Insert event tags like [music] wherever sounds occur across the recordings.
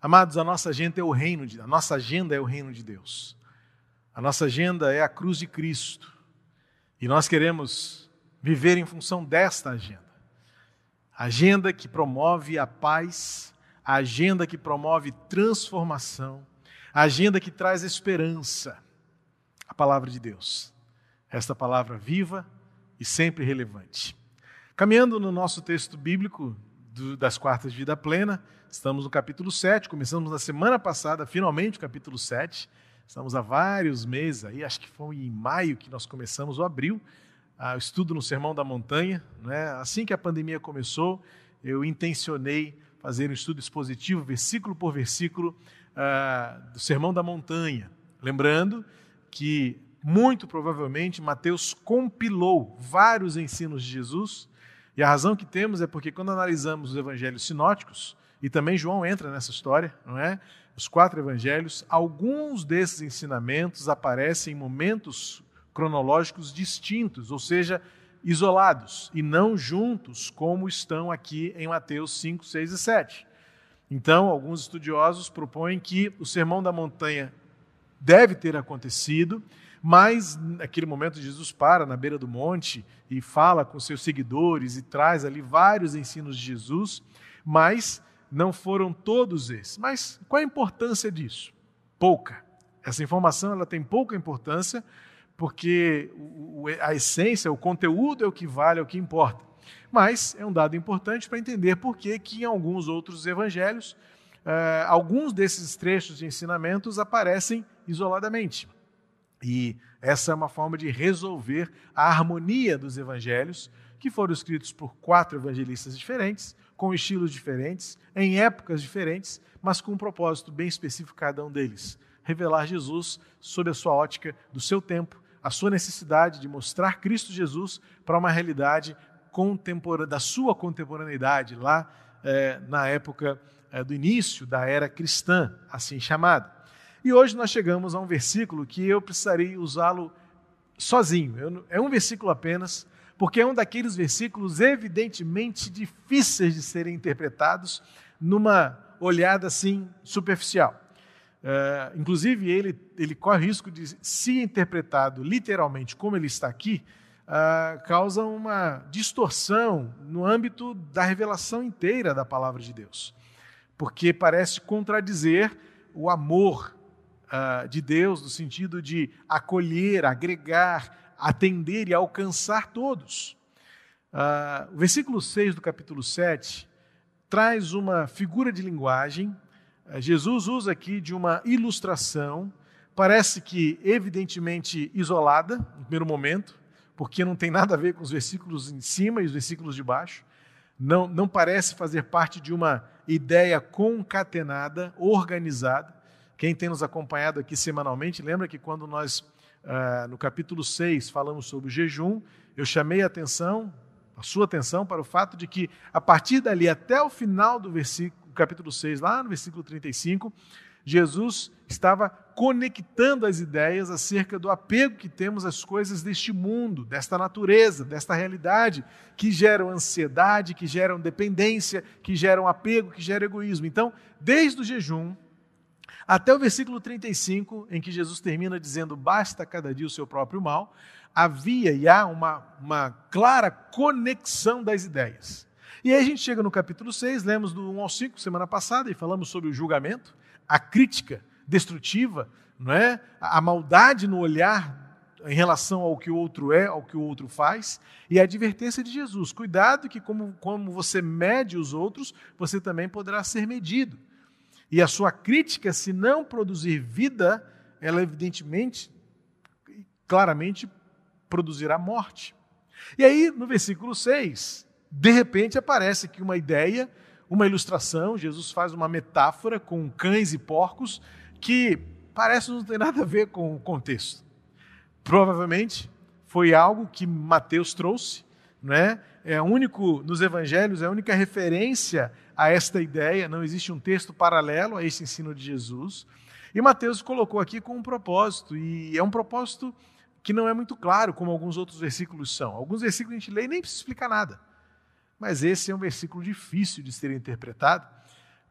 Amados, a nossa agenda é o reino de a nossa agenda é o reino de Deus. A nossa agenda é a cruz de Cristo. E nós queremos viver em função desta agenda. agenda que promove a paz, a agenda que promove transformação, a agenda que traz esperança. A palavra de Deus. Esta palavra viva e sempre relevante. Caminhando no nosso texto bíblico do, das quartas de vida plena, estamos no capítulo 7, começamos na semana passada, finalmente, o capítulo 7. Estamos há vários meses aí, acho que foi em maio que nós começamos, ou abril, o estudo no Sermão da Montanha. Né? Assim que a pandemia começou, eu intencionei fazer um estudo expositivo, versículo por versículo, uh, do Sermão da Montanha. Lembrando que, muito provavelmente, Mateus compilou vários ensinos de Jesus, e a razão que temos é porque, quando analisamos os evangelhos sinóticos, e também João entra nessa história, não é? Os quatro evangelhos, alguns desses ensinamentos aparecem em momentos cronológicos distintos, ou seja, isolados e não juntos, como estão aqui em Mateus 5, 6 e 7. Então, alguns estudiosos propõem que o Sermão da Montanha deve ter acontecido, mas naquele momento Jesus para na beira do monte e fala com seus seguidores e traz ali vários ensinos de Jesus, mas não foram todos esses. Mas qual a importância disso? Pouca. Essa informação ela tem pouca importância, porque a essência, o conteúdo é o que vale, é o que importa. Mas é um dado importante para entender por que, em alguns outros evangelhos, eh, alguns desses trechos de ensinamentos aparecem isoladamente. E essa é uma forma de resolver a harmonia dos evangelhos, que foram escritos por quatro evangelistas diferentes, com estilos diferentes, em épocas diferentes, mas com um propósito bem específico cada um deles: revelar Jesus sob a sua ótica do seu tempo a sua necessidade de mostrar Cristo Jesus para uma realidade da sua contemporaneidade, lá é, na época é, do início da era cristã, assim chamada. E hoje nós chegamos a um versículo que eu precisaria usá-lo sozinho. Eu, é um versículo apenas, porque é um daqueles versículos evidentemente difíceis de serem interpretados numa olhada assim superficial. É, inclusive, ele, ele corre risco de, se interpretado literalmente como ele está aqui, uh, causa uma distorção no âmbito da revelação inteira da palavra de Deus. Porque parece contradizer o amor uh, de Deus, no sentido de acolher, agregar, atender e alcançar todos. Uh, o versículo 6 do capítulo 7 traz uma figura de linguagem é, Jesus usa aqui de uma ilustração, parece que evidentemente isolada, no primeiro momento, porque não tem nada a ver com os versículos em cima e os versículos de baixo. Não, não parece fazer parte de uma ideia concatenada, organizada. Quem tem nos acompanhado aqui semanalmente, lembra que quando nós, ah, no capítulo 6, falamos sobre o jejum, eu chamei a atenção, a sua atenção, para o fato de que, a partir dali até o final do versículo, capítulo 6, lá no versículo 35, Jesus estava conectando as ideias acerca do apego que temos às coisas deste mundo, desta natureza, desta realidade, que geram ansiedade, que geram dependência, que geram apego, que geram egoísmo. Então, desde o jejum até o versículo 35, em que Jesus termina dizendo: Basta cada dia o seu próprio mal, havia e há uma, uma clara conexão das ideias. E aí a gente chega no capítulo 6, lemos do 1 ao 5 semana passada e falamos sobre o julgamento, a crítica destrutiva, não é? A maldade no olhar em relação ao que o outro é, ao que o outro faz, e a advertência de Jesus: cuidado que como, como você mede os outros, você também poderá ser medido. E a sua crítica, se não produzir vida, ela evidentemente, claramente produzirá morte. E aí, no versículo 6, de repente aparece aqui uma ideia, uma ilustração, Jesus faz uma metáfora com cães e porcos que parece não ter nada a ver com o contexto. Provavelmente foi algo que Mateus trouxe, é? É único nos evangelhos, é a única referência a esta ideia, não existe um texto paralelo a esse ensino de Jesus. E Mateus colocou aqui com um propósito, e é um propósito que não é muito claro, como alguns outros versículos são. Alguns versículos a gente lê e nem precisa explicar nada. Mas esse é um versículo difícil de ser interpretado,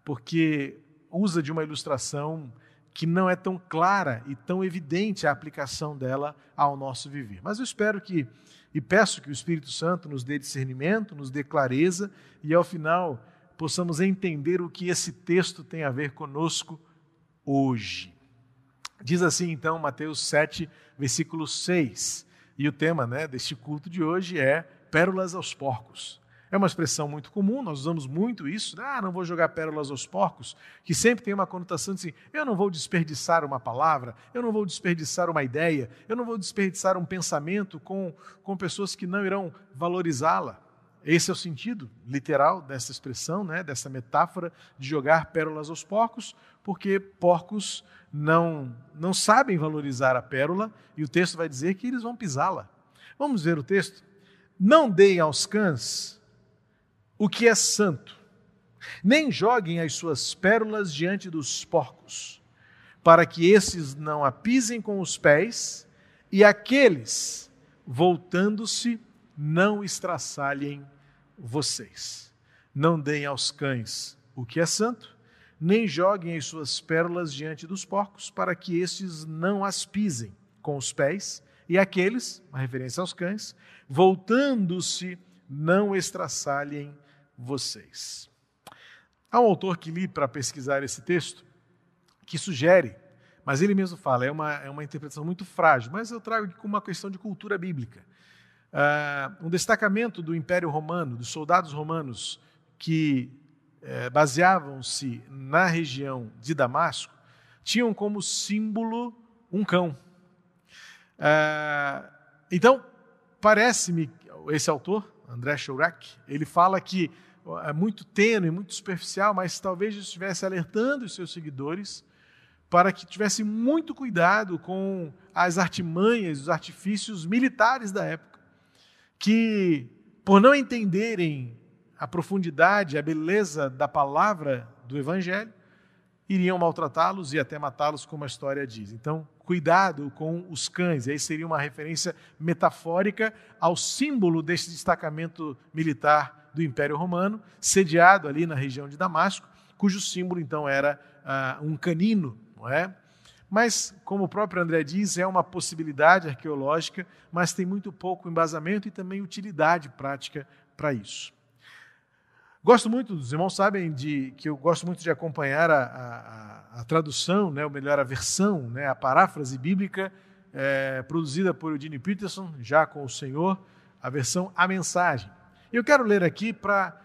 porque usa de uma ilustração que não é tão clara e tão evidente a aplicação dela ao nosso viver. Mas eu espero que e peço que o Espírito Santo nos dê discernimento, nos dê clareza e ao final possamos entender o que esse texto tem a ver conosco hoje. Diz assim então Mateus 7, versículo 6. E o tema né, deste culto de hoje é pérolas aos porcos. É uma expressão muito comum, nós usamos muito isso. Né? Ah, não vou jogar pérolas aos porcos, que sempre tem uma conotação de assim: eu não vou desperdiçar uma palavra, eu não vou desperdiçar uma ideia, eu não vou desperdiçar um pensamento com, com pessoas que não irão valorizá-la. Esse é o sentido literal dessa expressão, né, dessa metáfora de jogar pérolas aos porcos, porque porcos não, não sabem valorizar a pérola e o texto vai dizer que eles vão pisá-la. Vamos ver o texto? Não deem aos cães o que é santo, nem joguem as suas pérolas diante dos porcos, para que esses não a pisem com os pés e aqueles, voltando-se, não estraçalhem vocês. Não deem aos cães o que é santo, nem joguem as suas pérolas diante dos porcos, para que estes não as pisem com os pés, e aqueles, uma referência aos cães, voltando-se, não estraçalhem vocês. Há um autor que li para pesquisar esse texto que sugere, mas ele mesmo fala, é uma, é uma interpretação muito frágil, mas eu trago como uma questão de cultura bíblica. Uh, um destacamento do Império Romano, dos soldados romanos que uh, baseavam-se na região de Damasco, tinham como símbolo um cão. Uh, então, parece-me, esse autor, André Chourac, ele fala que é muito tênue, muito superficial, mas talvez estivesse alertando os seus seguidores para que tivessem muito cuidado com as artimanhas, os artifícios militares da época, que, por não entenderem a profundidade, a beleza da palavra do Evangelho, iriam maltratá-los e até matá-los, como a história diz. Então, cuidado com os cães. Aí seria uma referência metafórica ao símbolo desse destacamento militar do Império Romano, sediado ali na região de Damasco, cujo símbolo então era uh, um canino, não é? Mas, como o próprio André diz, é uma possibilidade arqueológica, mas tem muito pouco embasamento e também utilidade prática para isso. Gosto muito, os irmãos sabem de, que eu gosto muito de acompanhar a, a, a tradução, né, ou melhor, a versão, né, a paráfrase bíblica é, produzida por Eugene Peterson, já com o Senhor, a versão A Mensagem. Eu quero ler aqui para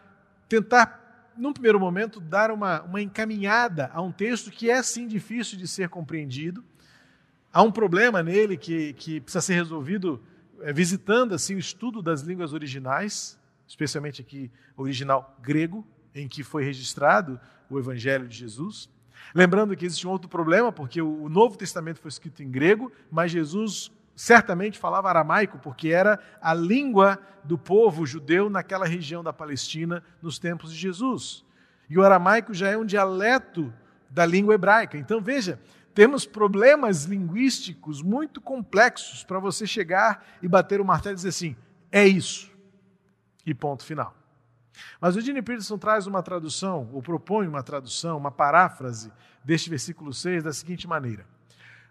tentar, num primeiro momento, dar uma, uma encaminhada a um texto que é sim difícil de ser compreendido. Há um problema nele que, que precisa ser resolvido é, visitando assim o estudo das línguas originais, especialmente aqui original grego, em que foi registrado o Evangelho de Jesus. Lembrando que existe um outro problema, porque o Novo Testamento foi escrito em grego, mas Jesus certamente falava aramaico, porque era a língua do povo judeu naquela região da Palestina nos tempos de Jesus. E o aramaico já é um dialeto da língua hebraica. Então veja, temos problemas linguísticos muito complexos para você chegar e bater o martelo e dizer assim: é isso. E ponto final. Mas o Gene Peterson traz uma tradução, ou propõe uma tradução, uma paráfrase deste versículo 6 da seguinte maneira: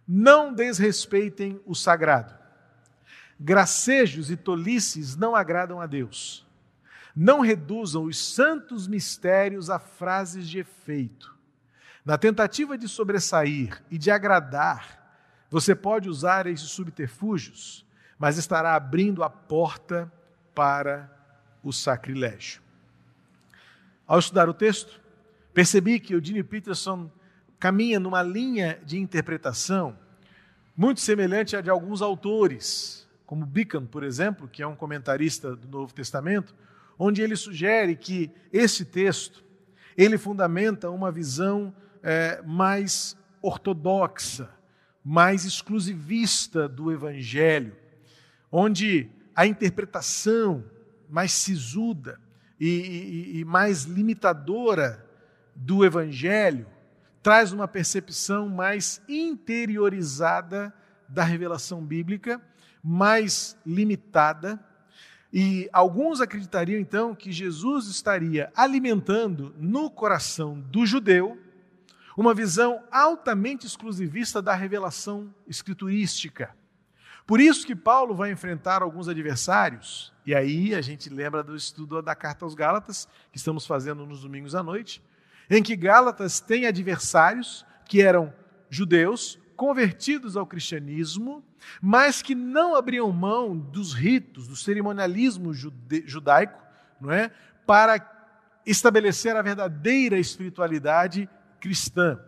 não desrespeitem o sagrado. Gracejos e tolices não agradam a Deus. Não reduzam os santos mistérios a frases de efeito. Na tentativa de sobressair e de agradar, você pode usar esses subterfúgios, mas estará abrindo a porta para o sacrilégio. Ao estudar o texto, percebi que o Dini Peterson caminha numa linha de interpretação muito semelhante à de alguns autores, como Beacon, por exemplo, que é um comentarista do Novo Testamento, onde ele sugere que esse texto ele fundamenta uma visão é, mais ortodoxa, mais exclusivista do Evangelho, onde a interpretação mais sisuda e, e, e mais limitadora do Evangelho traz uma percepção mais interiorizada da revelação bíblica, mais limitada. E alguns acreditariam então que Jesus estaria alimentando no coração do judeu uma visão altamente exclusivista da revelação escriturística. Por isso que Paulo vai enfrentar alguns adversários, e aí a gente lembra do estudo da carta aos Gálatas, que estamos fazendo nos domingos à noite, em que Gálatas tem adversários que eram judeus convertidos ao cristianismo, mas que não abriam mão dos ritos, do cerimonialismo judaico, não é? Para estabelecer a verdadeira espiritualidade cristã.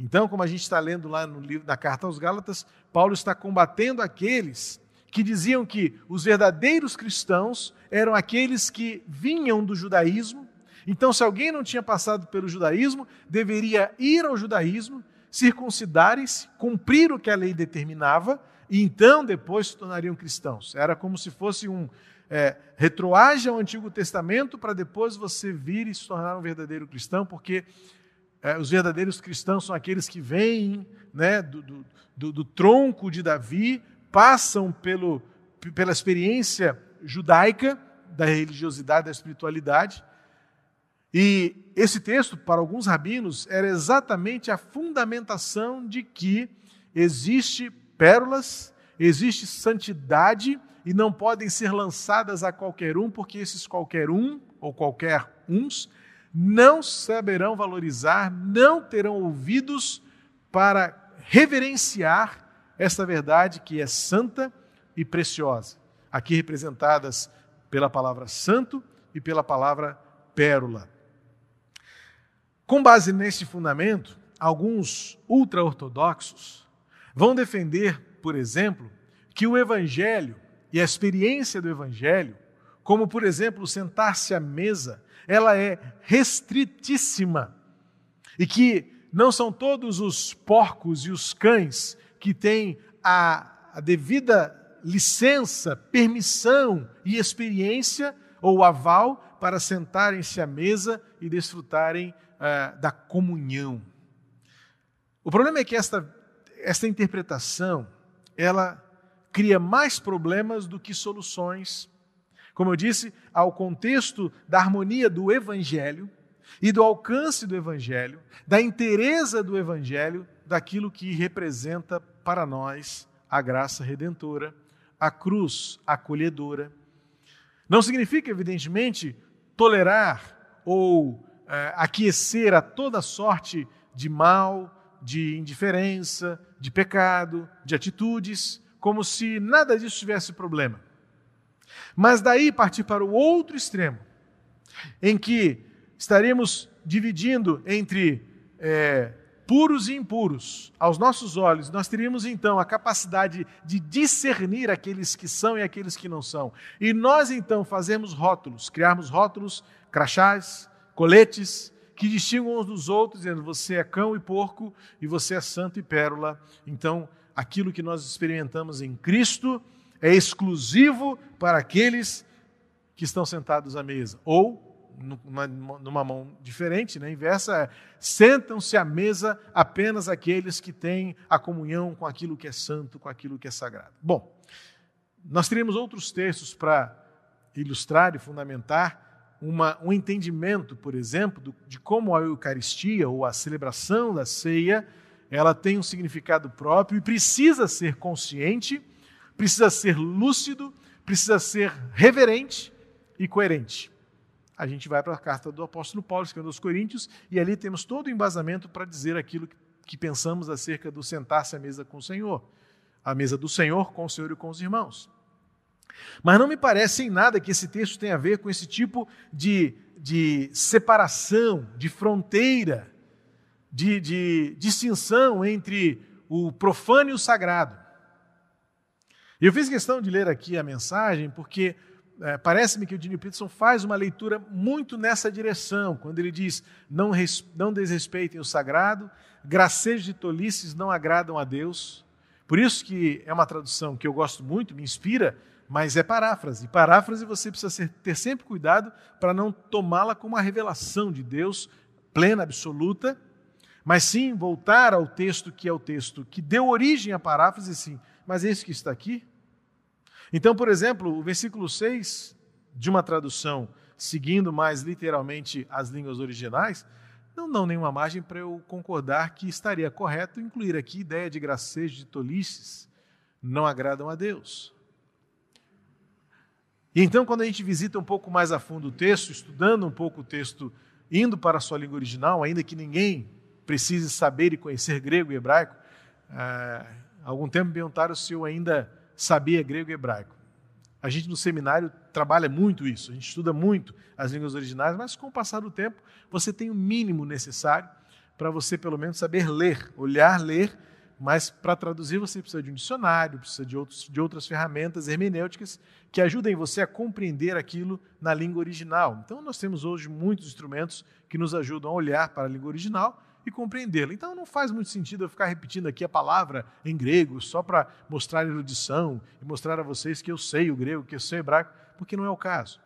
Então, como a gente está lendo lá no livro da carta aos Gálatas, Paulo está combatendo aqueles que diziam que os verdadeiros cristãos eram aqueles que vinham do judaísmo. Então, se alguém não tinha passado pelo judaísmo, deveria ir ao judaísmo, circuncidarem-se, cumprir o que a lei determinava, e então depois se tornariam cristãos. Era como se fosse um é, retroage ao Antigo Testamento para depois você vir e se tornar um verdadeiro cristão, porque é, os verdadeiros cristãos são aqueles que vêm né, do, do, do, tronco de Davi, passam pelo, pela experiência judaica da religiosidade, da espiritualidade. E esse texto, para alguns rabinos, era exatamente a fundamentação de que existe pérolas, existe santidade e não podem ser lançadas a qualquer um, porque esses qualquer um ou qualquer uns não saberão valorizar, não terão ouvidos para reverenciar esta verdade que é santa e preciosa, aqui representadas pela palavra santo e pela palavra pérola. Com base nesse fundamento, alguns ultra-ortodoxos vão defender, por exemplo, que o evangelho e a experiência do evangelho, como por exemplo sentar-se à mesa, ela é restritíssima e que não são todos os porcos e os cães que têm a, a devida licença, permissão e experiência ou aval para sentarem-se à mesa e desfrutarem uh, da comunhão. O problema é que esta, esta interpretação ela cria mais problemas do que soluções. Como eu disse, ao contexto da harmonia do Evangelho e do alcance do Evangelho, da inteireza do Evangelho, daquilo que representa para nós a graça redentora, a cruz acolhedora. Não significa, evidentemente, tolerar ou é, aquecer a toda sorte de mal, de indiferença, de pecado, de atitudes, como se nada disso tivesse problema. Mas daí partir para o outro extremo, em que estaríamos dividindo entre é, puros e impuros. Aos nossos olhos, nós teríamos então a capacidade de discernir aqueles que são e aqueles que não são. E nós então fazemos rótulos, criarmos rótulos, crachás, coletes, que distinguam uns dos outros, dizendo você é cão e porco e você é santo e pérola. Então, aquilo que nós experimentamos em Cristo é exclusivo para aqueles que estão sentados à mesa. Ou, numa, numa mão diferente, né, inversa, é, sentam-se à mesa apenas aqueles que têm a comunhão com aquilo que é santo, com aquilo que é sagrado. Bom, nós teremos outros textos para ilustrar e fundamentar uma, um entendimento, por exemplo, do, de como a Eucaristia ou a celebração da ceia ela tem um significado próprio e precisa ser consciente, precisa ser lúcido, precisa ser reverente e coerente. A gente vai para a carta do apóstolo Paulo, escrevendo aos Coríntios, e ali temos todo o embasamento para dizer aquilo que pensamos acerca do sentar-se à mesa com o Senhor, a mesa do Senhor com o Senhor e com os irmãos. Mas não me parece em nada que esse texto tenha a ver com esse tipo de, de separação, de fronteira de, de distinção entre o profano e o sagrado. Eu fiz questão de ler aqui a mensagem porque é, parece-me que o Dini Peterson faz uma leitura muito nessa direção, quando ele diz: não, res, não desrespeitem o sagrado, gracejos e tolices não agradam a Deus. Por isso que é uma tradução que eu gosto muito, me inspira, mas é paráfrase. Paráfrase você precisa ter sempre cuidado para não tomá-la como uma revelação de Deus plena, absoluta, mas sim voltar ao texto que é o texto que deu origem à paráfrase, sim, mas esse que está aqui. Então, por exemplo, o versículo 6 de uma tradução seguindo mais literalmente as línguas originais, não dão nenhuma margem para eu concordar que estaria correto incluir aqui ideia de gracejo, de tolices, não agradam a Deus. E então, quando a gente visita um pouco mais a fundo o texto, estudando um pouco o texto, indo para a sua língua original, ainda que ninguém precise saber e conhecer grego e hebraico, há eh, algum tempo me perguntaram se eu ainda sabia grego e hebraico. A gente no seminário trabalha muito isso, a gente estuda muito as línguas originais, mas com o passar do tempo você tem o mínimo necessário para você pelo menos saber ler, olhar, ler mas para traduzir você precisa de um dicionário, precisa de, outros, de outras ferramentas hermenêuticas que ajudem você a compreender aquilo na língua original. Então, nós temos hoje muitos instrumentos que nos ajudam a olhar para a língua original e compreendê-la. Então, não faz muito sentido eu ficar repetindo aqui a palavra em grego só para mostrar erudição e mostrar a vocês que eu sei o grego, que eu sei o hebraico, porque não é o caso.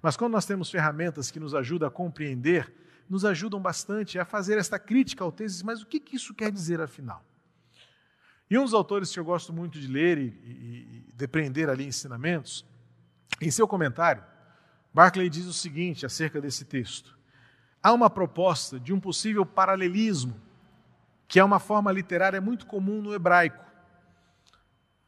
Mas quando nós temos ferramentas que nos ajudam a compreender, nos ajudam bastante a fazer esta crítica ao texto, mas o que isso quer dizer afinal? E um dos autores que eu gosto muito de ler e, e, e depreender ali ensinamentos, em seu comentário, Barclay diz o seguinte acerca desse texto: há uma proposta de um possível paralelismo, que é uma forma literária muito comum no hebraico.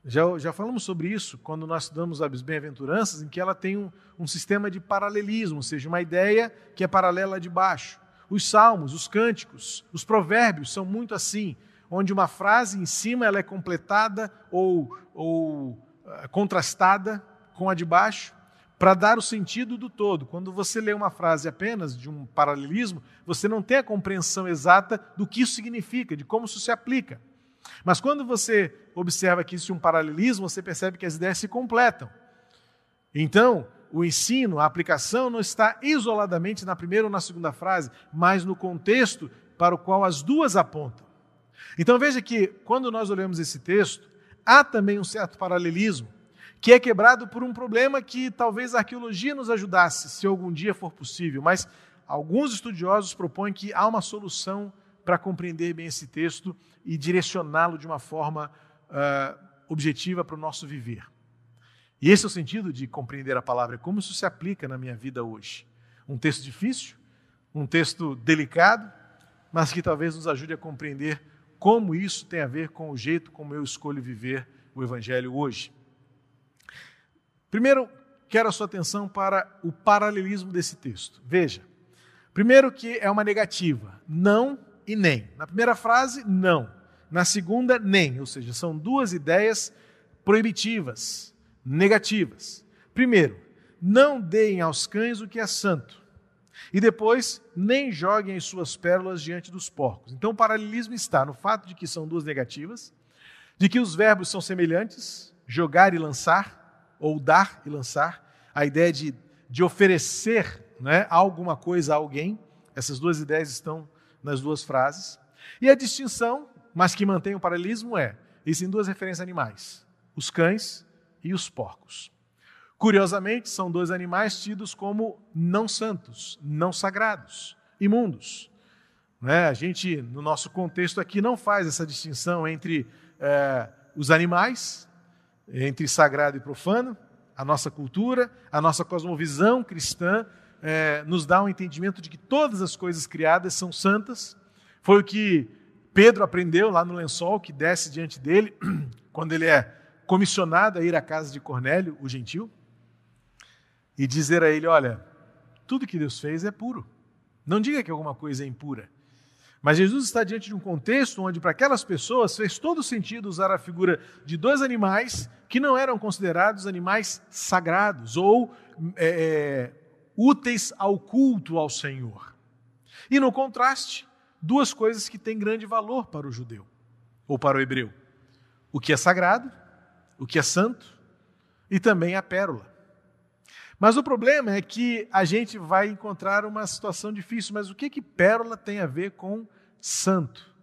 Já, já falamos sobre isso quando nós estudamos as bem-aventuranças, em que ela tem um, um sistema de paralelismo, ou seja, uma ideia que é paralela de baixo. Os salmos, os cânticos, os provérbios são muito assim onde uma frase em cima ela é completada ou, ou uh, contrastada com a de baixo, para dar o sentido do todo. Quando você lê uma frase apenas de um paralelismo, você não tem a compreensão exata do que isso significa, de como isso se aplica. Mas quando você observa que existe um paralelismo, você percebe que as ideias se completam. Então, o ensino, a aplicação não está isoladamente na primeira ou na segunda frase, mas no contexto para o qual as duas apontam. Então veja que, quando nós olhamos esse texto, há também um certo paralelismo, que é quebrado por um problema que talvez a arqueologia nos ajudasse, se algum dia for possível, mas alguns estudiosos propõem que há uma solução para compreender bem esse texto e direcioná-lo de uma forma uh, objetiva para o nosso viver. E esse é o sentido de compreender a palavra, como isso se aplica na minha vida hoje. Um texto difícil, um texto delicado, mas que talvez nos ajude a compreender como isso tem a ver com o jeito como eu escolho viver o Evangelho hoje. Primeiro, quero a sua atenção para o paralelismo desse texto. Veja, primeiro que é uma negativa, não e nem. Na primeira frase, não. Na segunda, nem. Ou seja, são duas ideias proibitivas, negativas. Primeiro, não deem aos cães o que é santo. E depois, nem joguem as suas pérolas diante dos porcos. Então, o paralelismo está no fato de que são duas negativas, de que os verbos são semelhantes, jogar e lançar, ou dar e lançar, a ideia de, de oferecer né, alguma coisa a alguém. Essas duas ideias estão nas duas frases. E a distinção, mas que mantém o paralelismo, é: existem duas referências a animais, os cães e os porcos. Curiosamente, são dois animais tidos como não santos, não sagrados, imundos. Né? A gente, no nosso contexto aqui, não faz essa distinção entre é, os animais, entre sagrado e profano. A nossa cultura, a nossa cosmovisão cristã é, nos dá um entendimento de que todas as coisas criadas são santas. Foi o que Pedro aprendeu lá no lençol que desce diante dele, [clears throat] quando ele é comissionado a ir à casa de Cornélio, o gentil e dizer a ele: olha, tudo que Deus fez é puro. Não diga que alguma coisa é impura. Mas Jesus está diante de um contexto onde, para aquelas pessoas, fez todo sentido usar a figura de dois animais que não eram considerados animais sagrados ou é, é, úteis ao culto ao Senhor. E, no contraste, duas coisas que têm grande valor para o judeu ou para o hebreu: o que é sagrado, o que é santo e também a pérola. Mas o problema é que a gente vai encontrar uma situação difícil. Mas o que que pérola tem a ver com santo?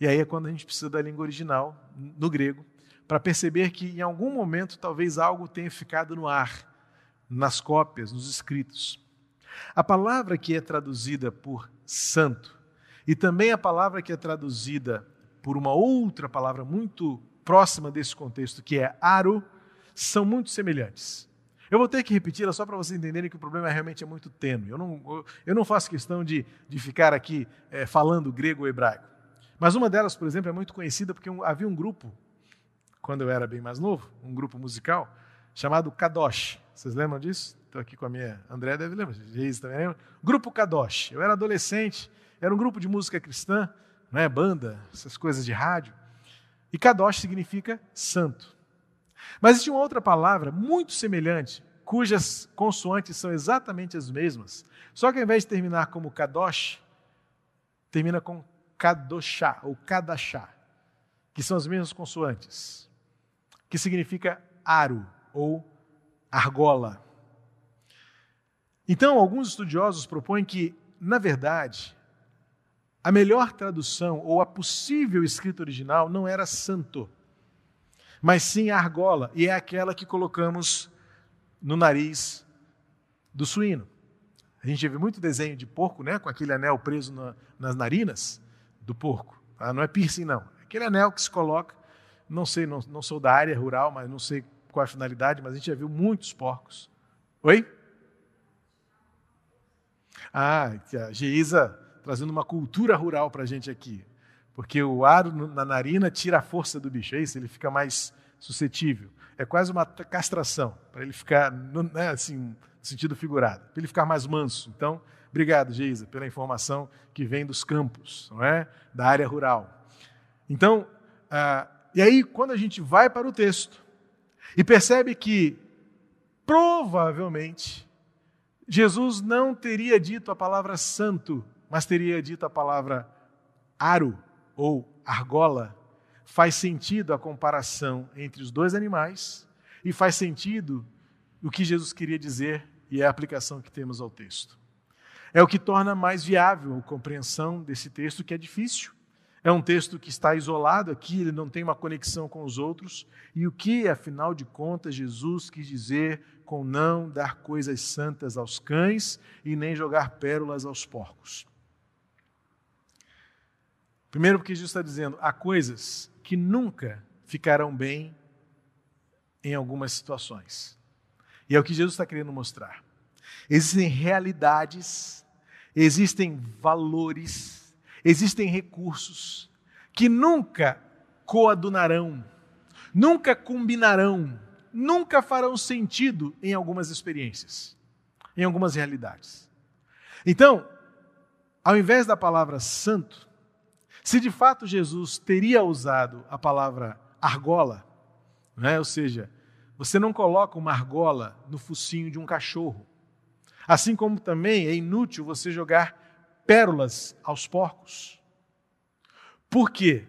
E aí é quando a gente precisa da língua original, no grego, para perceber que em algum momento talvez algo tenha ficado no ar, nas cópias, nos escritos. A palavra que é traduzida por santo e também a palavra que é traduzida por uma outra palavra muito próxima desse contexto, que é aro, são muito semelhantes. Eu vou ter que repeti-la só para vocês entenderem que o problema realmente é muito tênue. Eu não, eu não faço questão de, de ficar aqui é, falando grego ou hebraico. Mas uma delas, por exemplo, é muito conhecida porque um, havia um grupo, quando eu era bem mais novo, um grupo musical, chamado Kadosh. Vocês lembram disso? Estou aqui com a minha. André deve lembrar, Geis também lembra? Grupo Kadosh. Eu era adolescente, era um grupo de música cristã, não é? banda, essas coisas de rádio. E Kadosh significa santo. Mas existe uma outra palavra muito semelhante, cujas consoantes são exatamente as mesmas, só que ao invés de terminar como Kadosh, termina com Kadoshá ou Kadashá, que são as mesmas consoantes, que significa aro ou argola. Então, alguns estudiosos propõem que, na verdade, a melhor tradução ou a possível escrita original não era santo, mas sim argola, e é aquela que colocamos no nariz do suíno. A gente vê muito desenho de porco, né, com aquele anel preso na, nas narinas do porco. Tá? Não é piercing, não. Aquele anel que se coloca, não sei, não, não sou da área rural, mas não sei qual é a finalidade, mas a gente já viu muitos porcos. Oi? Ah, a Geisa trazendo uma cultura rural para a gente aqui. Porque o aro na narina tira a força do bicho, é isso? Ele fica mais suscetível. É quase uma castração, para ele ficar, né, assim, no sentido figurado, para ele ficar mais manso. Então, obrigado, Geisa, pela informação que vem dos campos, não é? Da área rural. Então, ah, e aí, quando a gente vai para o texto e percebe que, provavelmente, Jesus não teria dito a palavra santo, mas teria dito a palavra aro ou argola, faz sentido a comparação entre os dois animais e faz sentido o que Jesus queria dizer e a aplicação que temos ao texto. É o que torna mais viável a compreensão desse texto, que é difícil. É um texto que está isolado aqui, ele não tem uma conexão com os outros. E o que, afinal de contas, Jesus quis dizer com não dar coisas santas aos cães e nem jogar pérolas aos porcos? Primeiro, porque Jesus está dizendo: há coisas que nunca ficarão bem em algumas situações. E é o que Jesus está querendo mostrar. Existem realidades, existem valores, existem recursos que nunca coadunarão, nunca combinarão, nunca farão sentido em algumas experiências, em algumas realidades. Então, ao invés da palavra santo, se de fato Jesus teria usado a palavra argola, né? ou seja, você não coloca uma argola no focinho de um cachorro. Assim como também é inútil você jogar pérolas aos porcos. Por quê?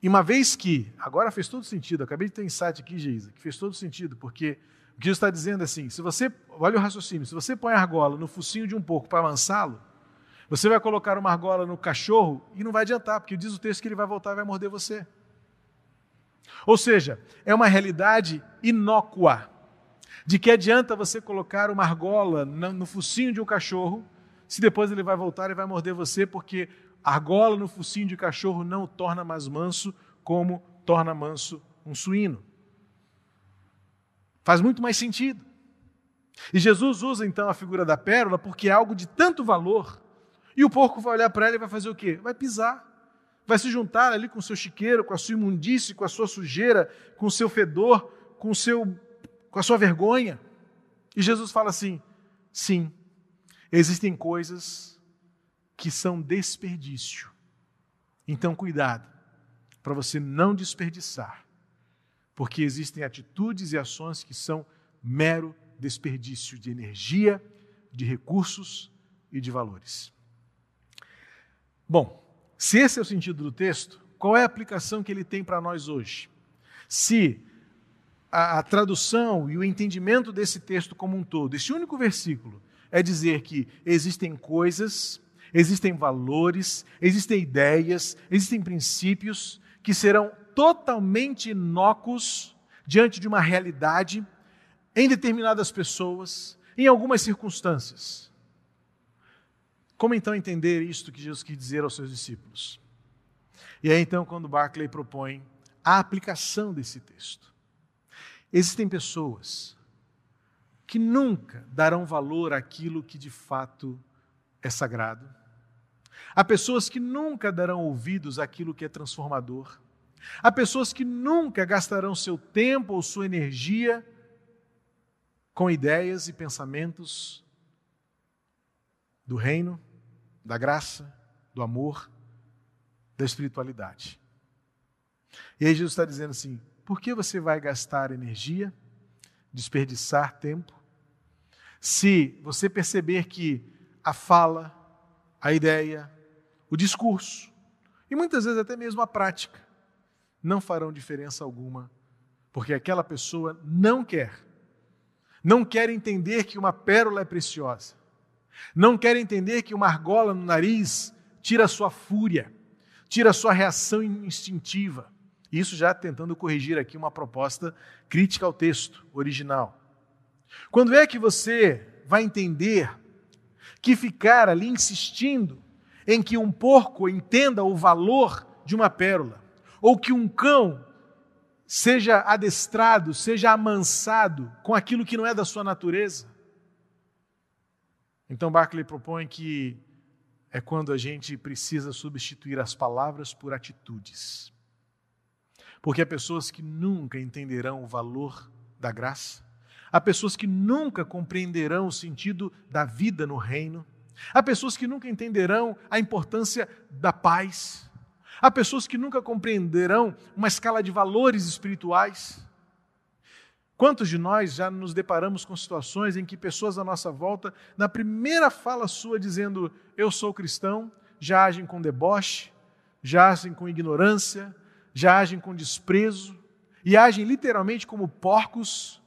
E uma vez que, agora fez todo sentido, acabei de ter um insight aqui, Geisa, que fez todo sentido, porque o que Jesus está dizendo é assim: se você, olha o raciocínio, se você põe a argola no focinho de um porco para amansá-lo, você vai colocar uma argola no cachorro e não vai adiantar, porque diz o texto que ele vai voltar e vai morder você. Ou seja, é uma realidade inócua. De que adianta você colocar uma argola no focinho de um cachorro, se depois ele vai voltar e vai morder você, porque argola no focinho de cachorro não o torna mais manso como torna manso um suíno. Faz muito mais sentido. E Jesus usa então a figura da pérola porque é algo de tanto valor e o porco vai olhar para ela e vai fazer o quê? Vai pisar. Vai se juntar ali com o seu chiqueiro, com a sua imundície, com a sua sujeira, com o seu fedor, com, seu, com a sua vergonha. E Jesus fala assim: sim, existem coisas que são desperdício. Então, cuidado, para você não desperdiçar, porque existem atitudes e ações que são mero desperdício de energia, de recursos e de valores. Bom, se esse é o sentido do texto, qual é a aplicação que ele tem para nós hoje? Se a, a, tradução e o entendimento desse texto como um todo, esse único versículo, é dizer que existem coisas, existem valores, existem ideias, existem princípios que serão totalmente inócuos diante de uma realidade, em determinadas pessoas, em algumas circunstâncias. Como então entender isto que Jesus quis dizer aos seus discípulos? E aí então, quando Barclay propõe a aplicação desse texto. Existem pessoas que nunca darão valor àquilo que de fato é sagrado. Há pessoas que nunca darão ouvidos àquilo que é transformador. Há pessoas que nunca gastarão seu tempo ou sua energia com ideias e pensamentos do reino, da graça, do amor, da espiritualidade. E aí Jesus está dizendo assim: por que você vai gastar energia, desperdiçar tempo, se você perceber que a fala, a ideia, o discurso e muitas vezes até mesmo a prática não farão diferença alguma, porque aquela pessoa não quer, não quer entender que uma pérola é preciosa, não quer entender que uma argola no nariz tira sua fúria, tira sua reação instintiva. Isso já tentando corrigir aqui uma proposta crítica ao texto original. Quando é que você vai entender que ficar ali insistindo em que um porco entenda o valor de uma pérola, ou que um cão seja adestrado, seja amansado com aquilo que não é da sua natureza? Então Barclay propõe que é quando a gente precisa substituir as palavras por atitudes. Porque há pessoas que nunca entenderão o valor da graça, há pessoas que nunca compreenderão o sentido da vida no reino, há pessoas que nunca entenderão a importância da paz, há pessoas que nunca compreenderão uma escala de valores espirituais. Quantos de nós já nos deparamos com situações em que pessoas à nossa volta, na primeira fala sua dizendo eu sou cristão, já agem com deboche, já agem com ignorância, já agem com desprezo e agem literalmente como porcos,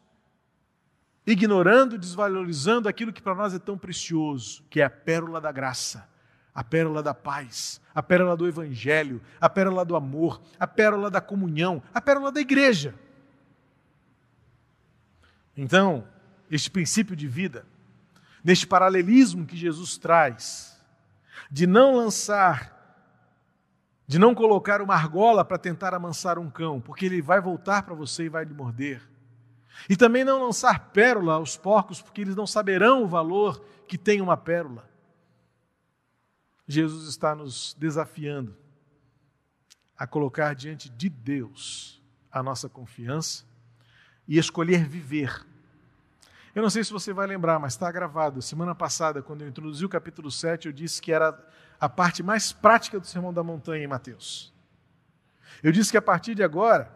ignorando, desvalorizando aquilo que para nós é tão precioso, que é a pérola da graça, a pérola da paz, a pérola do evangelho, a pérola do amor, a pérola da comunhão, a pérola da igreja. Então, este princípio de vida, neste paralelismo que Jesus traz, de não lançar, de não colocar uma argola para tentar amansar um cão, porque ele vai voltar para você e vai lhe morder. E também não lançar pérola aos porcos, porque eles não saberão o valor que tem uma pérola. Jesus está nos desafiando a colocar diante de Deus a nossa confiança e escolher viver. Eu não sei se você vai lembrar, mas está gravado. Semana passada, quando eu introduzi o capítulo 7, eu disse que era a parte mais prática do Sermão da Montanha em Mateus. Eu disse que a partir de agora,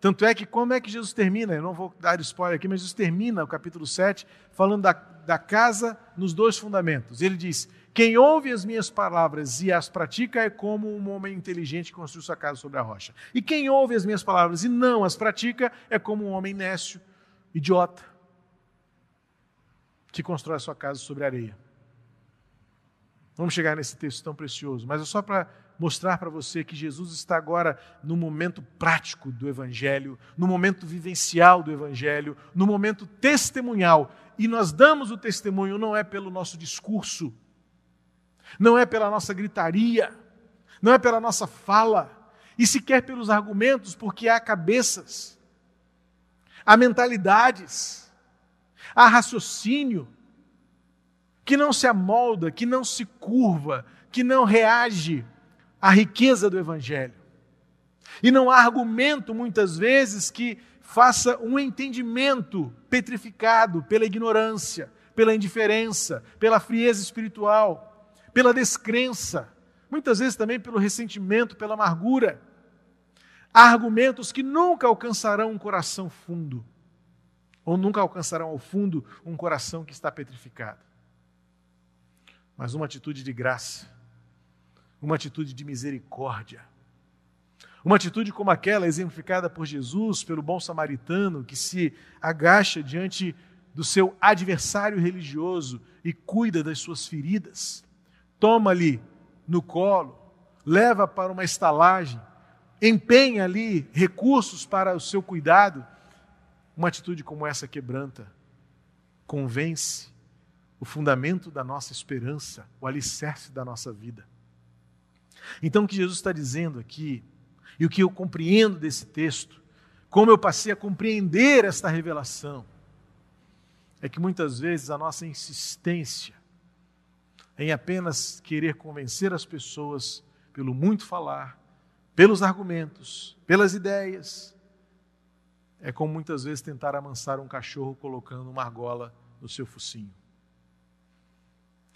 tanto é que como é que Jesus termina? Eu não vou dar spoiler aqui, mas Jesus termina o capítulo 7 falando da, da casa nos dois fundamentos. Ele diz: Quem ouve as minhas palavras e as pratica é como um homem inteligente que construiu sua casa sobre a rocha. E quem ouve as minhas palavras e não as pratica é como um homem nécio, idiota, que constrói a sua casa sobre areia. Vamos chegar nesse texto tão precioso, mas é só para mostrar para você que Jesus está agora no momento prático do Evangelho, no momento vivencial do Evangelho, no momento testemunhal. E nós damos o testemunho não é pelo nosso discurso, não é pela nossa gritaria, não é pela nossa fala, e sequer pelos argumentos, porque há cabeças, há mentalidades, há raciocínio que não se amolda, que não se curva, que não reage à riqueza do Evangelho. E não há argumento, muitas vezes, que faça um entendimento petrificado pela ignorância, pela indiferença, pela frieza espiritual, pela descrença, muitas vezes também pelo ressentimento, pela amargura. Há argumentos que nunca alcançarão um coração fundo, ou nunca alcançarão ao fundo um coração que está petrificado mas uma atitude de graça, uma atitude de misericórdia. Uma atitude como aquela exemplificada por Jesus, pelo bom samaritano, que se agacha diante do seu adversário religioso e cuida das suas feridas. Toma-lhe no colo, leva para uma estalagem, empenha ali recursos para o seu cuidado. Uma atitude como essa quebranta, convence, o fundamento da nossa esperança, o alicerce da nossa vida. Então, o que Jesus está dizendo aqui, e o que eu compreendo desse texto, como eu passei a compreender esta revelação, é que muitas vezes a nossa insistência em apenas querer convencer as pessoas pelo muito falar, pelos argumentos, pelas ideias, é como muitas vezes tentar amansar um cachorro colocando uma argola no seu focinho.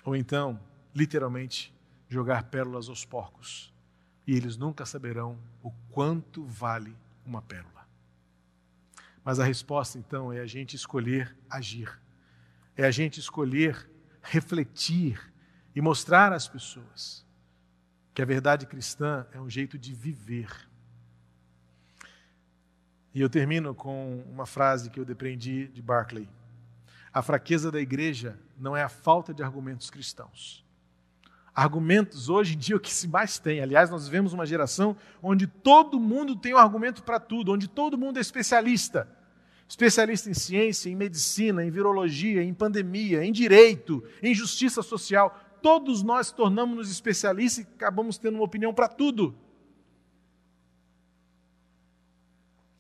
Ou então, literalmente, jogar pérolas aos porcos, e eles nunca saberão o quanto vale uma pérola. Mas a resposta então é a gente escolher agir, é a gente escolher refletir e mostrar às pessoas que a verdade cristã é um jeito de viver. E eu termino com uma frase que eu deprendi de Barclay. A fraqueza da igreja não é a falta de argumentos cristãos. Argumentos hoje em dia é o que se mais tem. Aliás, nós vivemos uma geração onde todo mundo tem um argumento para tudo, onde todo mundo é especialista. Especialista em ciência, em medicina, em virologia, em pandemia, em direito, em justiça social todos nós tornamos-nos especialistas e acabamos tendo uma opinião para tudo.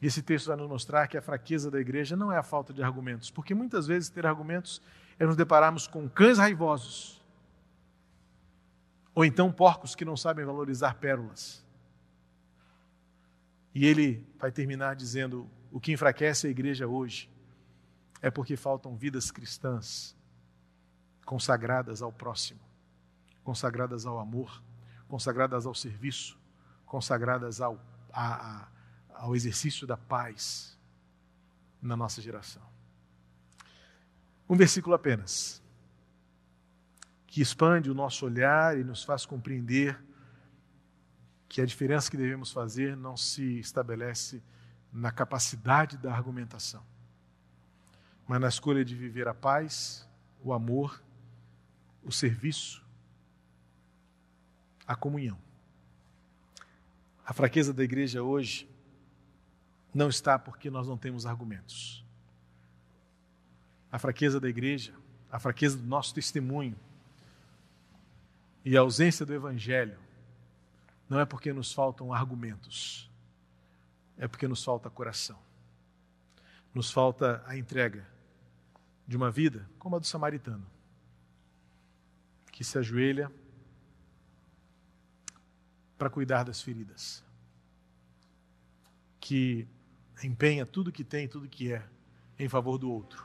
Esse texto vai nos mostrar que a fraqueza da igreja não é a falta de argumentos, porque muitas vezes ter argumentos é nos depararmos com cães raivosos, ou então porcos que não sabem valorizar pérolas. E ele vai terminar dizendo: o que enfraquece a igreja hoje é porque faltam vidas cristãs consagradas ao próximo consagradas ao amor, consagradas ao serviço, consagradas ao, a, a, ao exercício da paz na nossa geração. Um versículo apenas, que expande o nosso olhar e nos faz compreender que a diferença que devemos fazer não se estabelece na capacidade da argumentação, mas na escolha de viver a paz, o amor, o serviço a comunhão. A fraqueza da igreja hoje não está porque nós não temos argumentos. A fraqueza da igreja, a fraqueza do nosso testemunho e a ausência do evangelho não é porque nos faltam argumentos, é porque nos falta coração. Nos falta a entrega de uma vida como a do samaritano, que se ajoelha para cuidar das feridas. Que empenha tudo que tem, tudo que é, em favor do outro,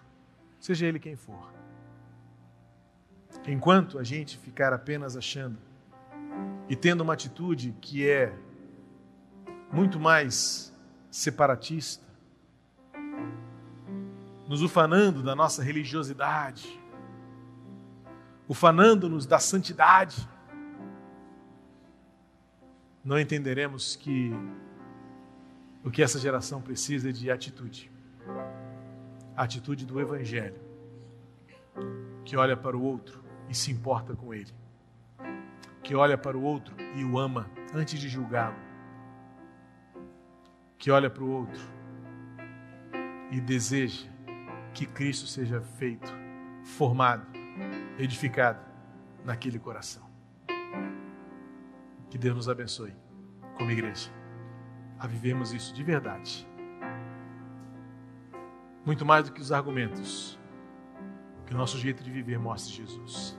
seja ele quem for. Enquanto a gente ficar apenas achando e tendo uma atitude que é muito mais separatista, nos ufanando da nossa religiosidade, ufanando-nos da santidade, não entenderemos que o que essa geração precisa é de atitude. A atitude do Evangelho, que olha para o outro e se importa com ele, que olha para o outro e o ama antes de julgá-lo, que olha para o outro e deseja que Cristo seja feito, formado, edificado naquele coração. Que Deus nos abençoe, como igreja, a vivemos isso de verdade. Muito mais do que os argumentos, que o nosso jeito de viver mostre Jesus.